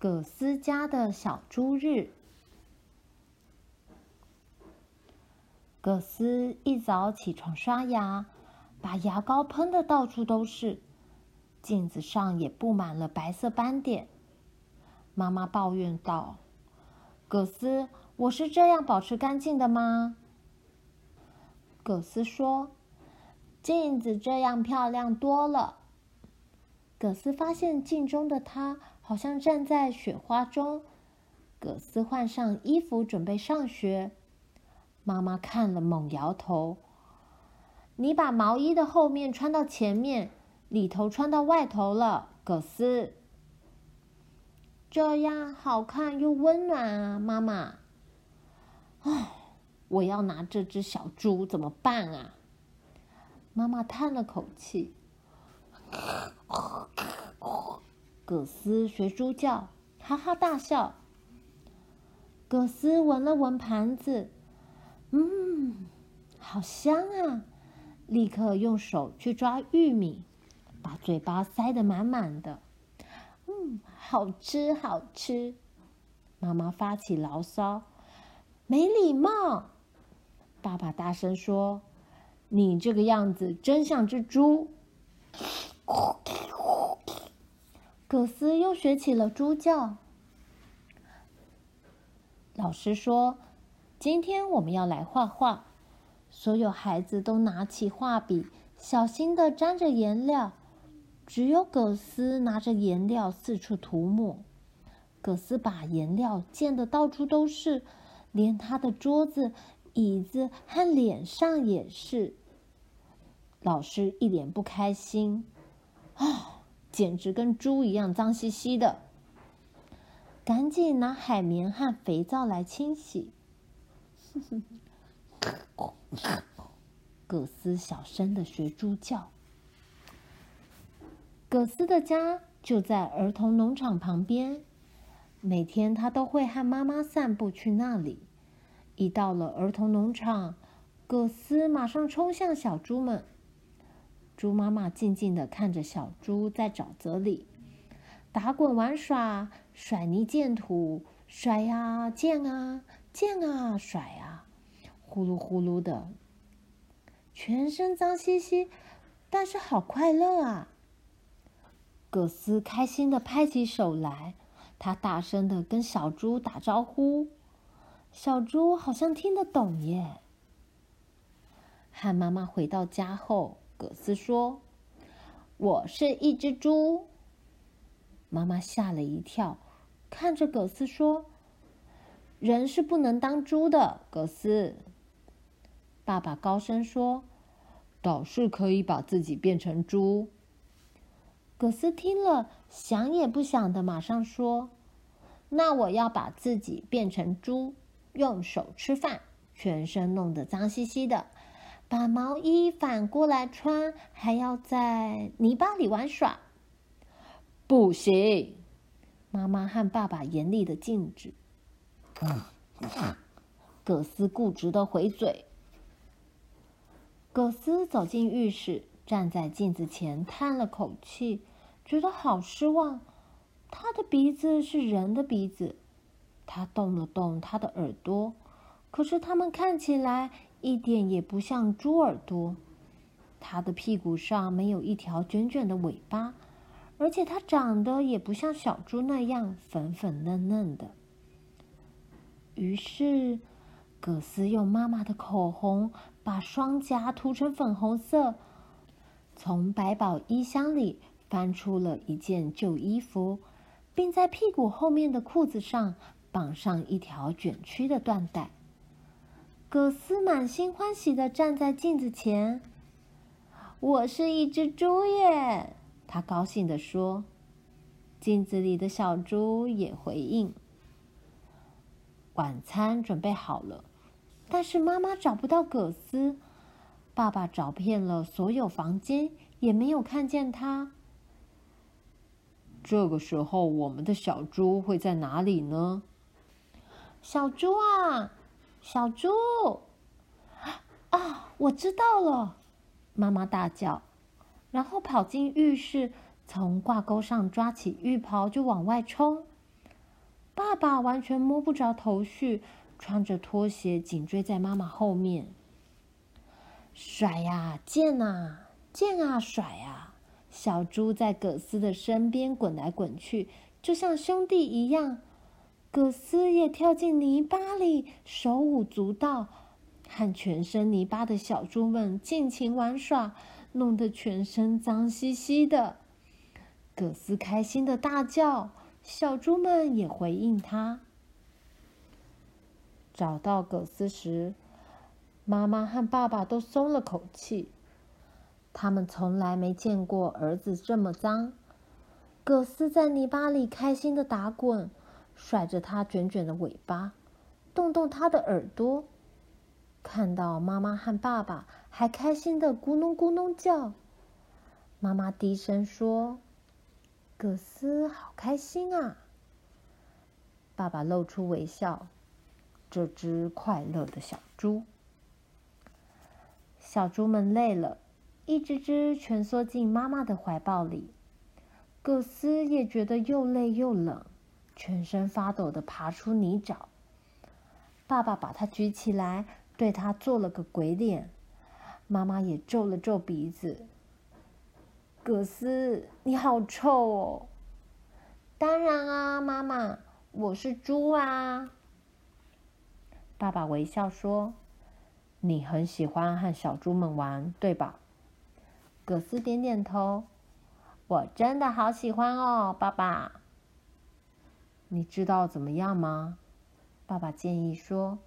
葛斯家的小猪日。葛斯一早起床刷牙，把牙膏喷得到处都是，镜子上也布满了白色斑点。妈妈抱怨道：“葛斯，我是这样保持干净的吗？”葛斯说：“镜子这样漂亮多了。”葛斯发现镜中的他好像站在雪花中。葛斯换上衣服准备上学，妈妈看了猛摇头：“你把毛衣的后面穿到前面，里头穿到外头了，葛斯。这样好看又温暖啊，妈妈。”唉，我要拿这只小猪怎么办啊？妈妈叹了口气。葛斯学猪叫，哈哈大笑。葛斯闻了闻盘子，嗯，好香啊！立刻用手去抓玉米，把嘴巴塞得满满的。嗯，好吃，好吃。妈妈发起牢骚，没礼貌。爸爸大声说：“你这个样子真像只猪。”葛斯又学起了猪叫。老师说：“今天我们要来画画。”所有孩子都拿起画笔，小心地沾着颜料。只有葛斯拿着颜料四处涂抹。葛斯把颜料溅得到处都是，连他的桌子、椅子和脸上也是。老师一脸不开心。啊，简直跟猪一样脏兮兮的！赶紧拿海绵和肥皂来清洗。葛斯小声的学猪叫。葛斯的家就在儿童农场旁边，每天他都会和妈妈散步去那里。一到了儿童农场，葛斯马上冲向小猪们。猪妈妈静静地看着小猪在沼泽里打滚玩耍，甩泥溅土，甩呀溅啊溅啊甩啊，呼噜呼噜的，全身脏兮兮，但是好快乐啊！葛斯开心地拍起手来，他大声地跟小猪打招呼，小猪好像听得懂耶。和妈妈回到家后。葛斯说：“我是一只猪。”妈妈吓了一跳，看着葛斯说：“人是不能当猪的。”葛斯。爸爸高声说：“倒是可以把自己变成猪。”葛斯听了，想也不想的，马上说：“那我要把自己变成猪，用手吃饭，全身弄得脏兮兮的。”把毛衣反过来穿，还要在泥巴里玩耍，不行！妈妈和爸爸严厉的禁止。葛斯固执的回嘴。葛斯走进浴室，站在镜子前，叹了口气，觉得好失望。他的鼻子是人的鼻子，他动了动他的耳朵，可是他们看起来。一点也不像猪耳朵，它的屁股上没有一条卷卷的尾巴，而且它长得也不像小猪那样粉粉嫩嫩的。于是，葛斯用妈妈的口红把双颊涂成粉红色，从百宝衣箱里翻出了一件旧衣服，并在屁股后面的裤子上绑上一条卷曲的缎带。葛斯满心欢喜地站在镜子前，“我是一只猪耶！”他高兴地说。镜子里的小猪也回应。晚餐准备好了，但是妈妈找不到葛斯，爸爸找遍了所有房间，也没有看见他。这个时候，我们的小猪会在哪里呢？小猪啊！小猪，啊！我知道了，妈妈大叫，然后跑进浴室，从挂钩上抓起浴袍就往外冲。爸爸完全摸不着头绪，穿着拖鞋紧追在妈妈后面，甩呀，溅啊，溅啊，甩啊！小猪在葛斯的身边滚来滚去，就像兄弟一样。葛斯也跳进泥巴里，手舞足蹈，和全身泥巴的小猪们尽情玩耍，弄得全身脏兮兮的。葛斯开心的大叫。小猪们也回应他。找到葛斯时，妈妈和爸爸都松了口气。他们从来没见过儿子这么脏。葛斯在泥巴里开心的打滚，甩着它卷卷的尾巴，动动它的耳朵。看到妈妈和爸爸，还开心的咕哝咕哝叫。妈妈低声说。葛斯好开心啊！爸爸露出微笑。这只快乐的小猪，小猪们累了，一只只蜷缩进妈妈的怀抱里。葛斯也觉得又累又冷，全身发抖的爬出泥沼。爸爸把他举起来，对他做了个鬼脸。妈妈也皱了皱鼻子。葛斯，你好臭哦！当然啊，妈妈，我是猪啊。爸爸微笑说：“你很喜欢和小猪们玩，对吧？”葛斯点点头：“我真的好喜欢哦，爸爸。”你知道怎么样吗？爸爸建议说：“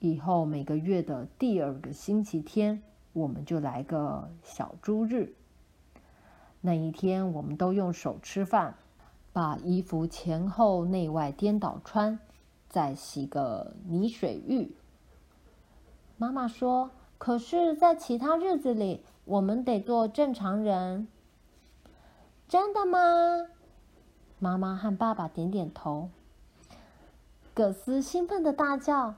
以后每个月的第二个星期天，我们就来个小猪日。”那一天，我们都用手吃饭，把衣服前后内外颠倒穿，再洗个泥水浴。妈妈说：“可是，在其他日子里，我们得做正常人。”真的吗？妈妈和爸爸点点头。葛斯兴奋的大叫：“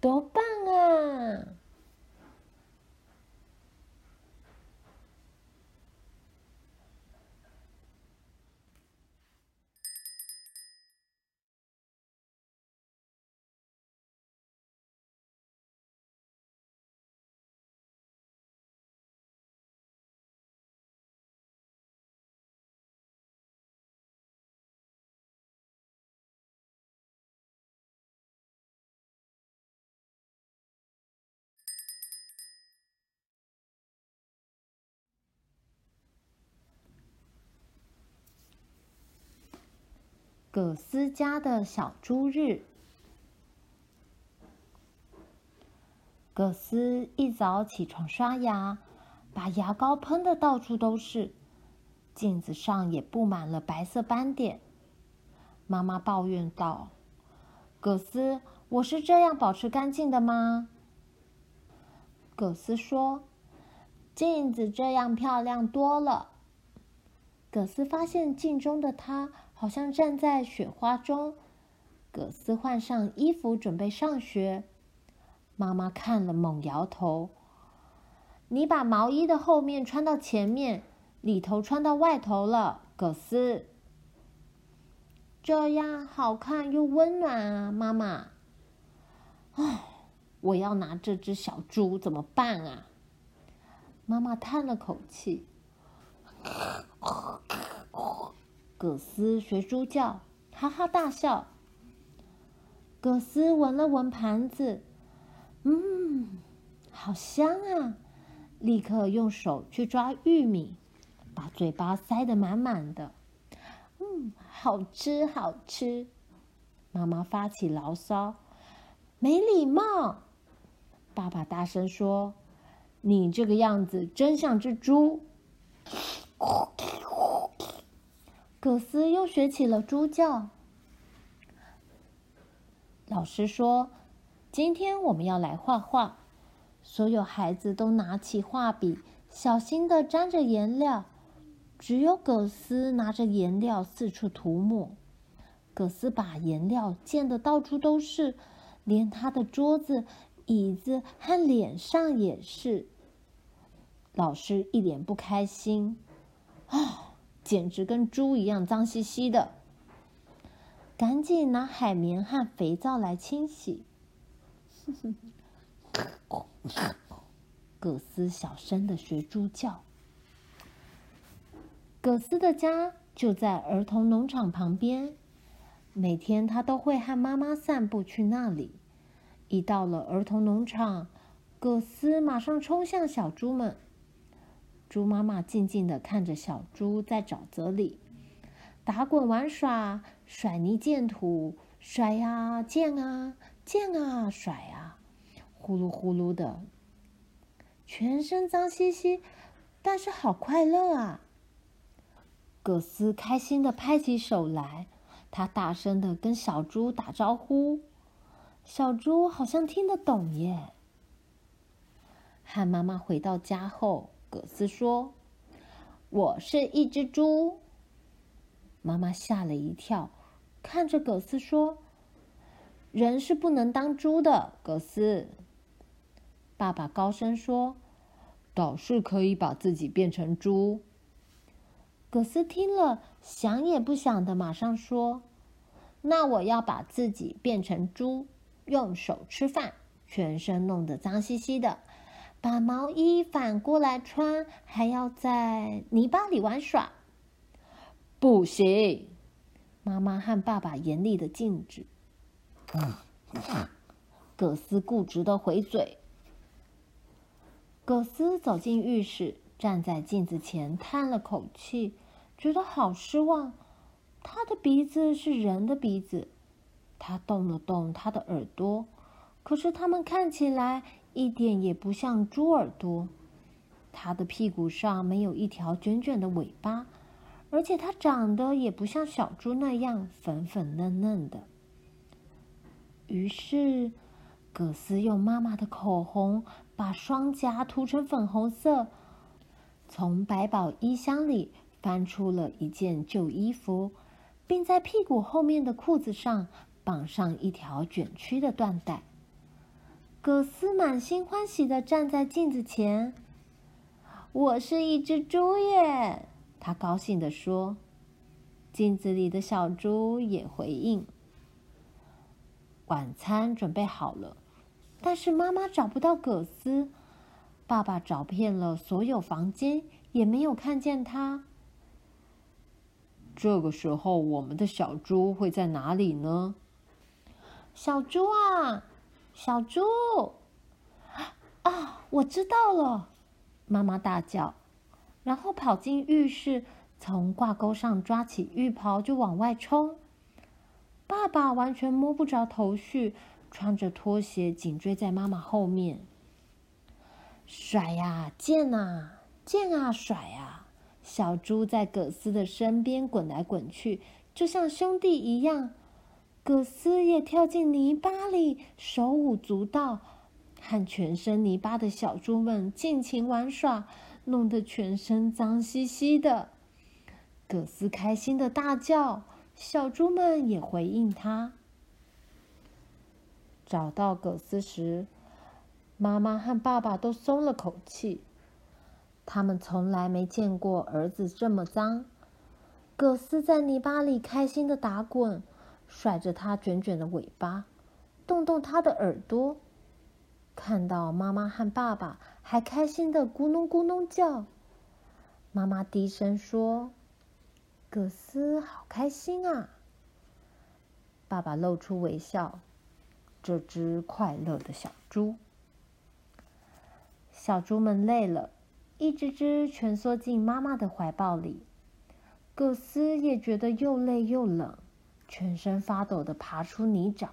多棒啊！”葛斯家的小猪日。葛斯一早起床刷牙，把牙膏喷得到处都是，镜子上也布满了白色斑点。妈妈抱怨道：“葛斯，我是这样保持干净的吗？”葛斯说：“镜子这样漂亮多了。”葛斯发现镜中的他。好像站在雪花中，葛斯换上衣服准备上学。妈妈看了猛摇头：“你把毛衣的后面穿到前面，里头穿到外头了，葛斯。这样好看又温暖啊，妈妈。”哦，我要拿这只小猪怎么办啊？妈妈叹了口气。葛斯学猪叫，哈哈大笑。葛斯闻了闻盘子，嗯，好香啊！立刻用手去抓玉米，把嘴巴塞得满满的。嗯，好吃好吃。妈妈发起牢骚，没礼貌。爸爸大声说：“你这个样子真像只猪。”葛斯又学起了猪叫。老师说：“今天我们要来画画。”所有孩子都拿起画笔，小心地沾着颜料。只有葛斯拿着颜料四处涂抹。葛斯把颜料溅得到处都是，连他的桌子、椅子和脸上也是。老师一脸不开心。啊！简直跟猪一样脏兮兮的。赶紧拿海绵和肥皂来清洗。葛斯小声的学猪叫。葛斯的家就在儿童农场旁边，每天他都会和妈妈散步去那里。一到了儿童农场，葛斯马上冲向小猪们。猪妈妈静静的看着小猪在沼泽里打滚玩耍，甩泥溅土，甩呀溅啊溅啊甩啊，呼噜呼噜的，全身脏兮兮，但是好快乐啊！葛斯开心的拍起手来，他大声的跟小猪打招呼，小猪好像听得懂耶。和妈妈回到家后，葛斯说：“我是一只猪。”妈妈吓了一跳，看着葛斯说：“人是不能当猪的。”葛斯。爸爸高声说：“倒是可以把自己变成猪。”葛斯听了，想也不想的，马上说：“那我要把自己变成猪，用手吃饭，全身弄得脏兮兮的，把毛衣反过来穿，还要在泥巴里玩耍。”不行！妈妈和爸爸严厉的禁止。葛斯固执的回嘴。葛斯走进浴室，站在镜子前，叹了口气。觉得好失望，他的鼻子是人的鼻子，他动了动他的耳朵，可是它们看起来一点也不像猪耳朵。它的屁股上没有一条卷卷的尾巴，而且它长得也不像小猪那样粉粉嫩嫩的。于是，葛斯用妈妈的口红把双颊涂成粉红色，从百宝衣箱里。翻出了一件旧衣服，并在屁股后面的裤子上绑上一条卷曲的缎带。葛斯满心欢喜地站在镜子前：“我是一只猪耶！”他高兴地说。镜子里的小猪也回应。晚餐准备好了，但是妈妈找不到葛斯，爸爸找遍了所有房间，也没有看见他。这个时候，我们的小猪会在哪里呢？小猪啊，小猪！啊，我知道了！妈妈大叫，然后跑进浴室，从挂钩上抓起浴袍就往外冲。爸爸完全摸不着头绪，穿着拖鞋紧追在妈妈后面，甩呀，溅啊，溅啊，甩啊！小猪在葛斯的身边滚来滚去，就像兄弟一样。葛斯也跳进泥巴里，手舞足蹈，和全身泥巴的小猪们尽情玩耍，弄得全身脏兮兮的。葛斯开心的大叫，小猪们也回应他。找到葛斯时，妈妈和爸爸都松了口气。他们从来没见过儿子这么脏。葛斯在泥巴里开心的打滚，甩着它卷卷的尾巴，动动它的耳朵。看到妈妈和爸爸，还开心的咕哝咕哝叫。妈妈低声说：“葛斯好开心啊！”爸爸露出微笑。这只快乐的小猪。小猪们累了。一只只蜷缩进妈妈的怀抱里，葛斯也觉得又累又冷，全身发抖的爬出泥沼。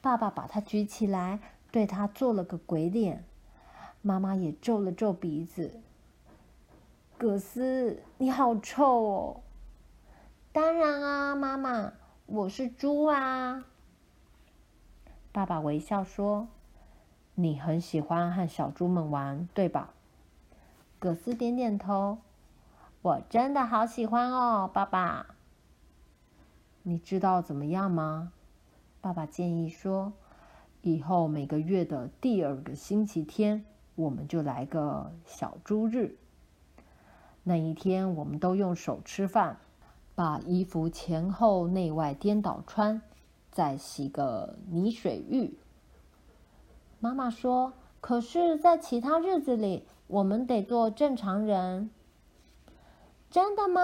爸爸把他举起来，对他做了个鬼脸。妈妈也皱了皱鼻子。葛斯，你好臭哦！当然啊，妈妈，我是猪啊。爸爸微笑说：“你很喜欢和小猪们玩，对吧？”葛斯点点头，我真的好喜欢哦，爸爸。你知道怎么样吗？爸爸建议说，以后每个月的第二个星期天，我们就来个小猪日。那一天，我们都用手吃饭，把衣服前后内外颠倒穿，再洗个泥水浴。妈妈说：“可是，在其他日子里，我们得做正常人。”真的吗？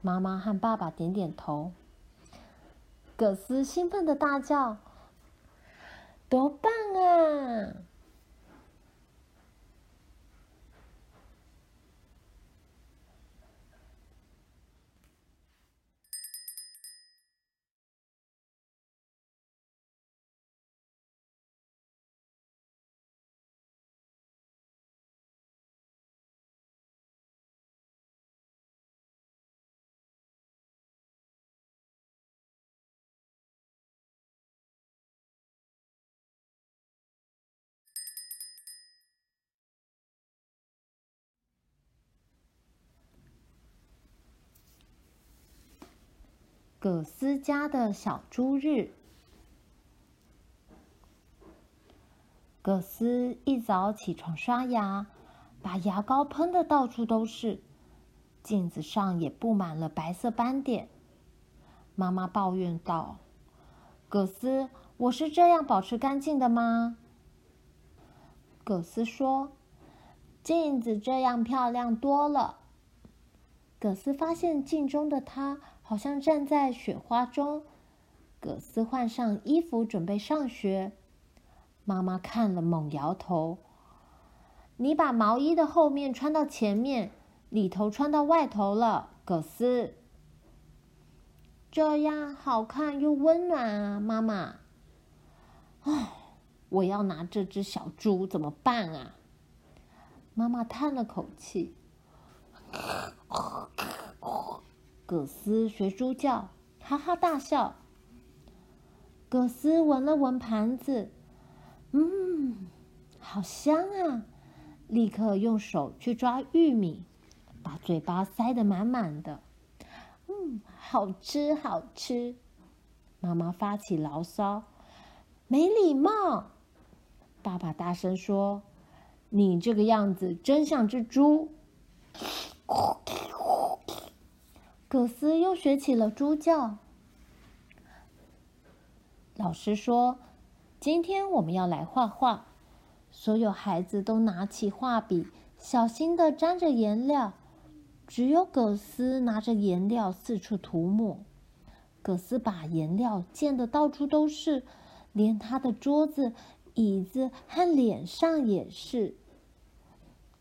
妈妈和爸爸点点头。葛斯兴奋的大叫：“多棒啊！”葛斯家的小猪日。葛斯一早起床刷牙，把牙膏喷得到处都是，镜子上也布满了白色斑点。妈妈抱怨道：“葛斯，我是这样保持干净的吗？”葛斯说：“镜子这样漂亮多了。”葛斯发现镜中的他。好像站在雪花中。葛斯换上衣服，准备上学。妈妈看了，猛摇头：“你把毛衣的后面穿到前面，里头穿到外头了，葛斯。这样好看又温暖啊，妈妈。”哦，我要拿这只小猪怎么办啊？妈妈叹了口气。葛斯学猪叫，哈哈大笑。葛斯闻了闻盘子，嗯，好香啊！立刻用手去抓玉米，把嘴巴塞得满满的。嗯，好吃好吃。妈妈发起牢骚，没礼貌。爸爸大声说：“你这个样子真像只猪。”葛斯又学起了猪叫。老师说：“今天我们要来画画。”所有孩子都拿起画笔，小心地沾着颜料。只有葛斯拿着颜料四处涂抹。葛斯把颜料溅得到处都是，连他的桌子、椅子和脸上也是。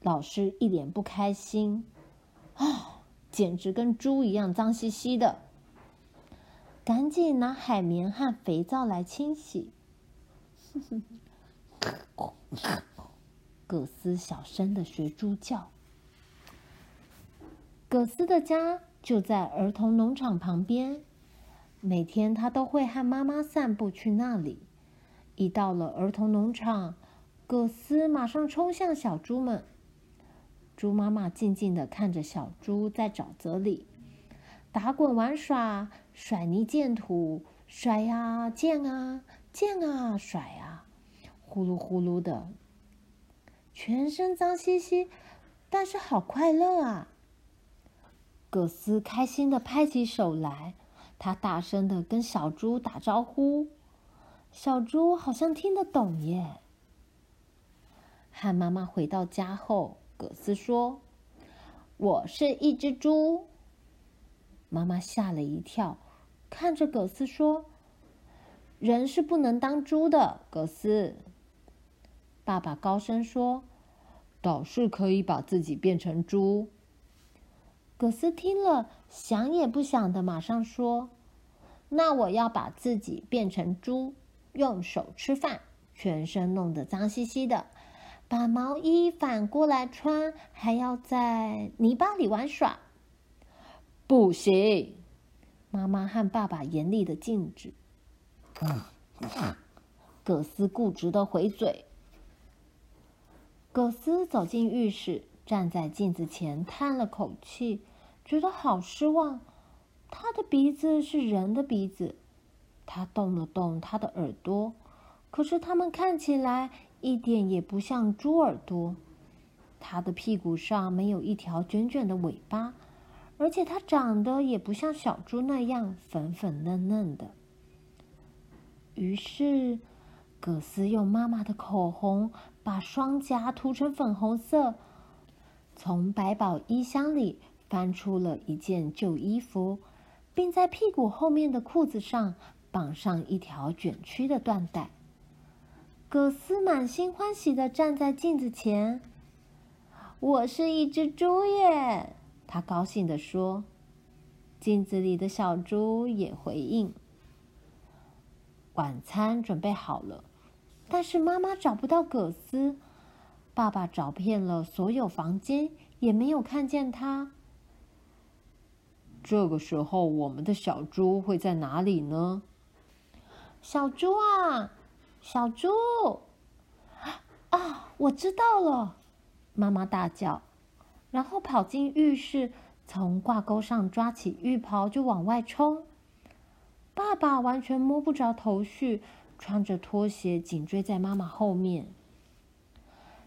老师一脸不开心。啊！简直跟猪一样脏兮兮的，赶紧拿海绵和肥皂来清洗。葛斯小声的学猪叫。葛斯的家就在儿童农场旁边，每天他都会和妈妈散步去那里。一到了儿童农场，葛斯马上冲向小猪们。猪妈妈静静地看着小猪在沼泽里打滚玩耍，甩泥溅土，甩呀溅啊溅啊甩啊，呼噜呼噜的，全身脏兮兮，但是好快乐啊！葛斯开心地拍起手来，他大声地跟小猪打招呼，小猪好像听得懂耶。和妈妈回到家后。葛斯说：“我是一只猪。”妈妈吓了一跳，看着葛斯说：“人是不能当猪的。”葛斯。爸爸高声说：“倒是可以把自己变成猪。”葛斯听了，想也不想的，马上说：“那我要把自己变成猪，用手吃饭，全身弄得脏兮兮的。”把毛衣反过来穿，还要在泥巴里玩耍，不行！妈妈和爸爸严厉的禁止。葛斯固执的回嘴。葛斯走进浴室，站在镜子前，叹了口气，觉得好失望。他的鼻子是人的鼻子，他动了动他的耳朵，可是他们看起来。一点也不像猪耳朵，它的屁股上没有一条卷卷的尾巴，而且它长得也不像小猪那样粉粉嫩嫩的。于是，葛斯用妈妈的口红把双颊涂成粉红色，从百宝衣箱里翻出了一件旧衣服，并在屁股后面的裤子上绑上一条卷曲的缎带。葛斯满心欢喜地站在镜子前。“我是一只猪耶！”他高兴地说。镜子里的小猪也回应。晚餐准备好了，但是妈妈找不到葛斯，爸爸找遍了所有房间，也没有看见他。这个时候，我们的小猪会在哪里呢？小猪啊，小猪！啊，我知道了！妈妈大叫，然后跑进浴室，从挂钩上抓起浴袍就往外冲。爸爸完全摸不着头绪，穿着拖鞋紧追在妈妈后面，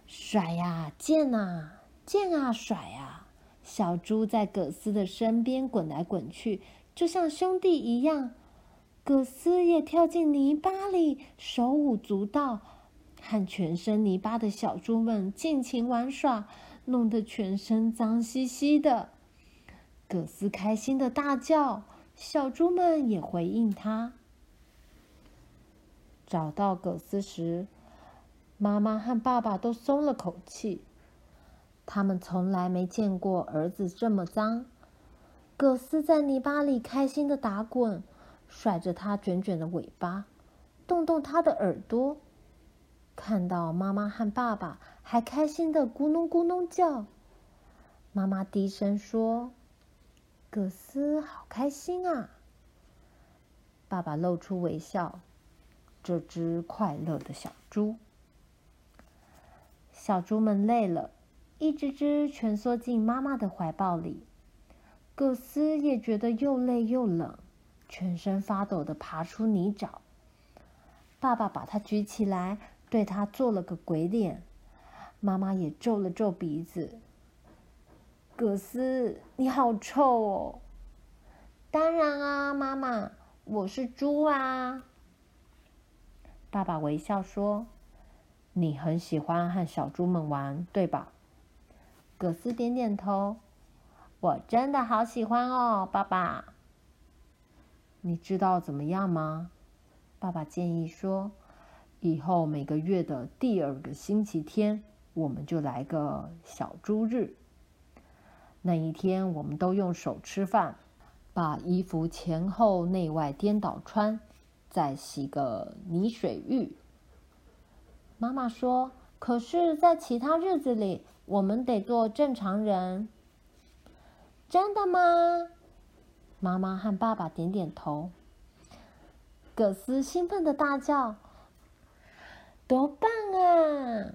甩呀，溅啊，溅啊，甩啊！小猪在葛斯的身边滚来滚去，就像兄弟一样。葛斯也跳进泥巴里，手舞足蹈，和全身泥巴的小猪们尽情玩耍，弄得全身脏兮兮的。葛斯开心的大叫。小猪们也回应他。找到葛斯时，妈妈和爸爸都松了口气。他们从来没见过儿子这么脏。葛斯在泥巴里开心的打滚，甩着它卷卷的尾巴，动动它的耳朵。看到妈妈和爸爸，还开心的咕哝咕哝叫。妈妈低声说。葛斯好开心啊！爸爸露出微笑。这只快乐的小猪，小猪们累了，一只只蜷缩进妈妈的怀抱里。葛斯也觉得又累又冷，全身发抖的爬出泥沼。爸爸把他举起来，对他做了个鬼脸。妈妈也皱了皱鼻子。葛斯，你好臭哦！当然啊，妈妈，我是猪啊。爸爸微笑说：“你很喜欢和小猪们玩，对吧？”葛斯点点头：“我真的好喜欢哦，爸爸。”你知道怎么样吗？爸爸建议说：“以后每个月的第二个星期天，我们就来个小猪日。”那一天，我们都用手吃饭，把衣服前后内外颠倒穿，再洗个泥水浴。妈妈说：“可是，在其他日子里，我们得做正常人。”真的吗？妈妈和爸爸点点头。葛斯兴奋的大叫：“多棒啊！”